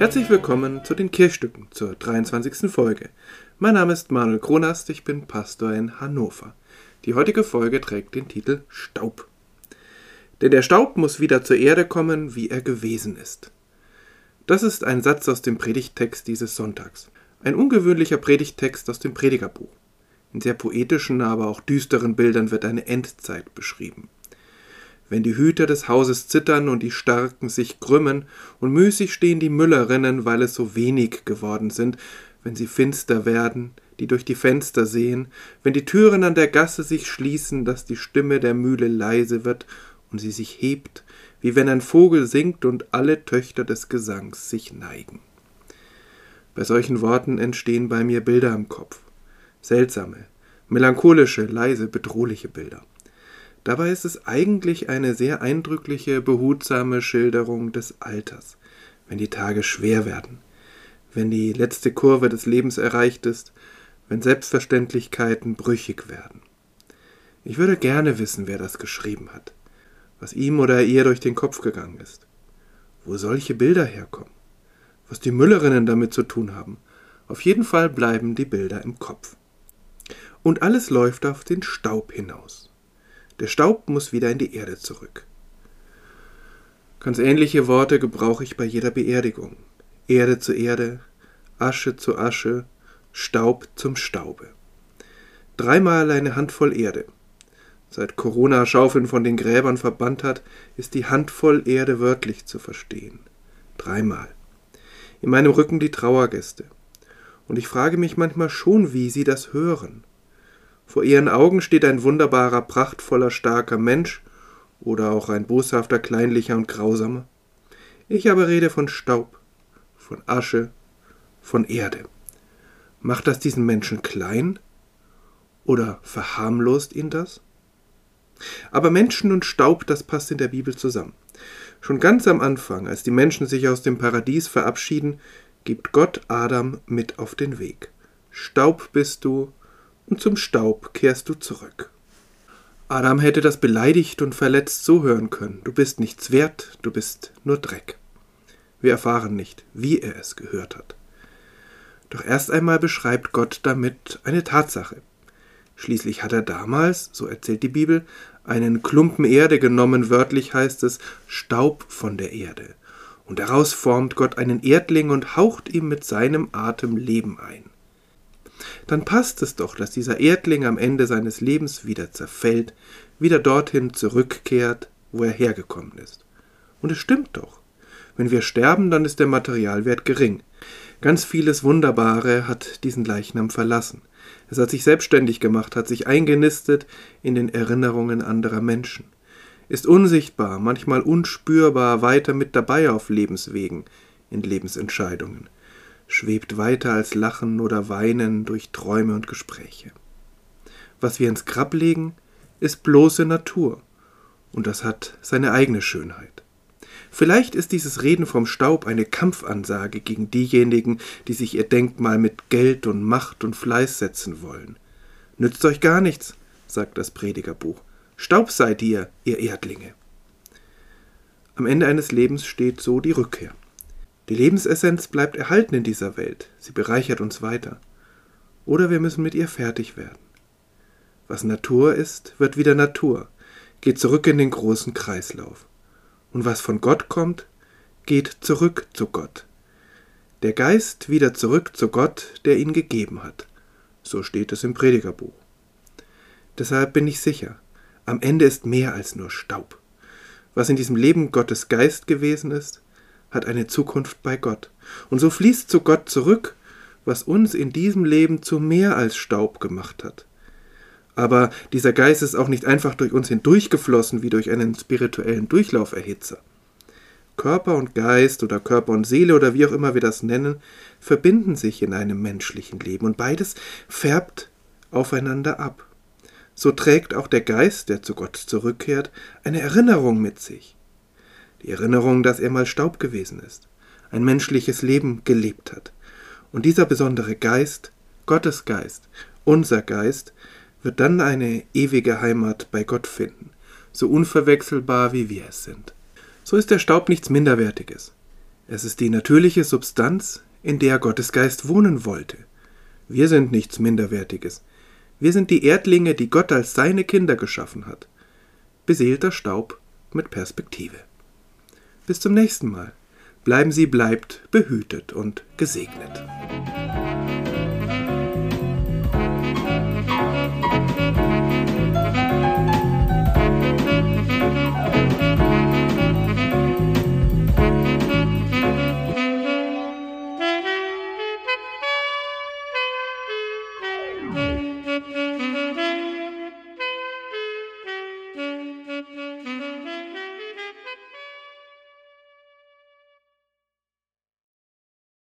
Herzlich willkommen zu den Kirchstücken zur 23. Folge. Mein Name ist Manuel Kronast, ich bin Pastor in Hannover. Die heutige Folge trägt den Titel Staub. Denn der Staub muss wieder zur Erde kommen, wie er gewesen ist. Das ist ein Satz aus dem Predigttext dieses Sonntags. Ein ungewöhnlicher Predigttext aus dem Predigerbuch. In sehr poetischen, aber auch düsteren Bildern wird eine Endzeit beschrieben wenn die Hüter des Hauses zittern und die Starken sich krümmen, und müßig stehen die Müllerinnen, weil es so wenig geworden sind, wenn sie finster werden, die durch die Fenster sehen, wenn die Türen an der Gasse sich schließen, dass die Stimme der Mühle leise wird und sie sich hebt, wie wenn ein Vogel singt und alle Töchter des Gesangs sich neigen. Bei solchen Worten entstehen bei mir Bilder im Kopf. Seltsame, melancholische, leise, bedrohliche Bilder. Dabei ist es eigentlich eine sehr eindrückliche, behutsame Schilderung des Alters, wenn die Tage schwer werden, wenn die letzte Kurve des Lebens erreicht ist, wenn Selbstverständlichkeiten brüchig werden. Ich würde gerne wissen, wer das geschrieben hat, was ihm oder ihr durch den Kopf gegangen ist, wo solche Bilder herkommen, was die Müllerinnen damit zu tun haben. Auf jeden Fall bleiben die Bilder im Kopf. Und alles läuft auf den Staub hinaus. Der Staub muss wieder in die Erde zurück. Ganz ähnliche Worte gebrauche ich bei jeder Beerdigung. Erde zu Erde, Asche zu Asche, Staub zum Staube. Dreimal eine Handvoll Erde. Seit Corona Schaufeln von den Gräbern verbannt hat, ist die Handvoll Erde wörtlich zu verstehen. Dreimal. In meinem Rücken die Trauergäste. Und ich frage mich manchmal schon, wie sie das hören. Vor ihren Augen steht ein wunderbarer, prachtvoller, starker Mensch oder auch ein boshafter, kleinlicher und grausamer. Ich aber rede von Staub, von Asche, von Erde. Macht das diesen Menschen klein? Oder verharmlost ihn das? Aber Menschen und Staub, das passt in der Bibel zusammen. Schon ganz am Anfang, als die Menschen sich aus dem Paradies verabschieden, gibt Gott Adam mit auf den Weg. Staub bist du, und zum Staub kehrst du zurück. Adam hätte das beleidigt und verletzt so hören können. Du bist nichts wert, du bist nur Dreck. Wir erfahren nicht, wie er es gehört hat. Doch erst einmal beschreibt Gott damit eine Tatsache. Schließlich hat er damals, so erzählt die Bibel, einen Klumpen Erde genommen, wörtlich heißt es Staub von der Erde. Und daraus formt Gott einen Erdling und haucht ihm mit seinem Atem Leben ein dann passt es doch, dass dieser Erdling am Ende seines Lebens wieder zerfällt, wieder dorthin zurückkehrt, wo er hergekommen ist. Und es stimmt doch. Wenn wir sterben, dann ist der Materialwert gering. Ganz vieles Wunderbare hat diesen Leichnam verlassen. Es hat sich selbstständig gemacht, hat sich eingenistet in den Erinnerungen anderer Menschen, ist unsichtbar, manchmal unspürbar weiter mit dabei auf Lebenswegen, in Lebensentscheidungen schwebt weiter als Lachen oder Weinen durch Träume und Gespräche. Was wir ins Grab legen, ist bloße Natur, und das hat seine eigene Schönheit. Vielleicht ist dieses Reden vom Staub eine Kampfansage gegen diejenigen, die sich ihr Denkmal mit Geld und Macht und Fleiß setzen wollen. Nützt euch gar nichts, sagt das Predigerbuch. Staub seid ihr, ihr Erdlinge. Am Ende eines Lebens steht so die Rückkehr. Die Lebensessenz bleibt erhalten in dieser Welt, sie bereichert uns weiter. Oder wir müssen mit ihr fertig werden. Was Natur ist, wird wieder Natur, geht zurück in den großen Kreislauf. Und was von Gott kommt, geht zurück zu Gott. Der Geist wieder zurück zu Gott, der ihn gegeben hat. So steht es im Predigerbuch. Deshalb bin ich sicher, am Ende ist mehr als nur Staub. Was in diesem Leben Gottes Geist gewesen ist, hat eine Zukunft bei Gott. Und so fließt zu Gott zurück, was uns in diesem Leben zu mehr als Staub gemacht hat. Aber dieser Geist ist auch nicht einfach durch uns hindurchgeflossen wie durch einen spirituellen Durchlauferhitzer. Körper und Geist oder Körper und Seele oder wie auch immer wir das nennen, verbinden sich in einem menschlichen Leben und beides färbt aufeinander ab. So trägt auch der Geist, der zu Gott zurückkehrt, eine Erinnerung mit sich die Erinnerung, dass er mal Staub gewesen ist, ein menschliches Leben gelebt hat. Und dieser besondere Geist, Gottes Geist, unser Geist, wird dann eine ewige Heimat bei Gott finden, so unverwechselbar wie wir es sind. So ist der Staub nichts Minderwertiges. Es ist die natürliche Substanz, in der Gottes Geist wohnen wollte. Wir sind nichts Minderwertiges. Wir sind die Erdlinge, die Gott als seine Kinder geschaffen hat. Beseelter Staub mit Perspektive. Bis zum nächsten Mal. Bleiben Sie bleibt behütet und gesegnet. Thank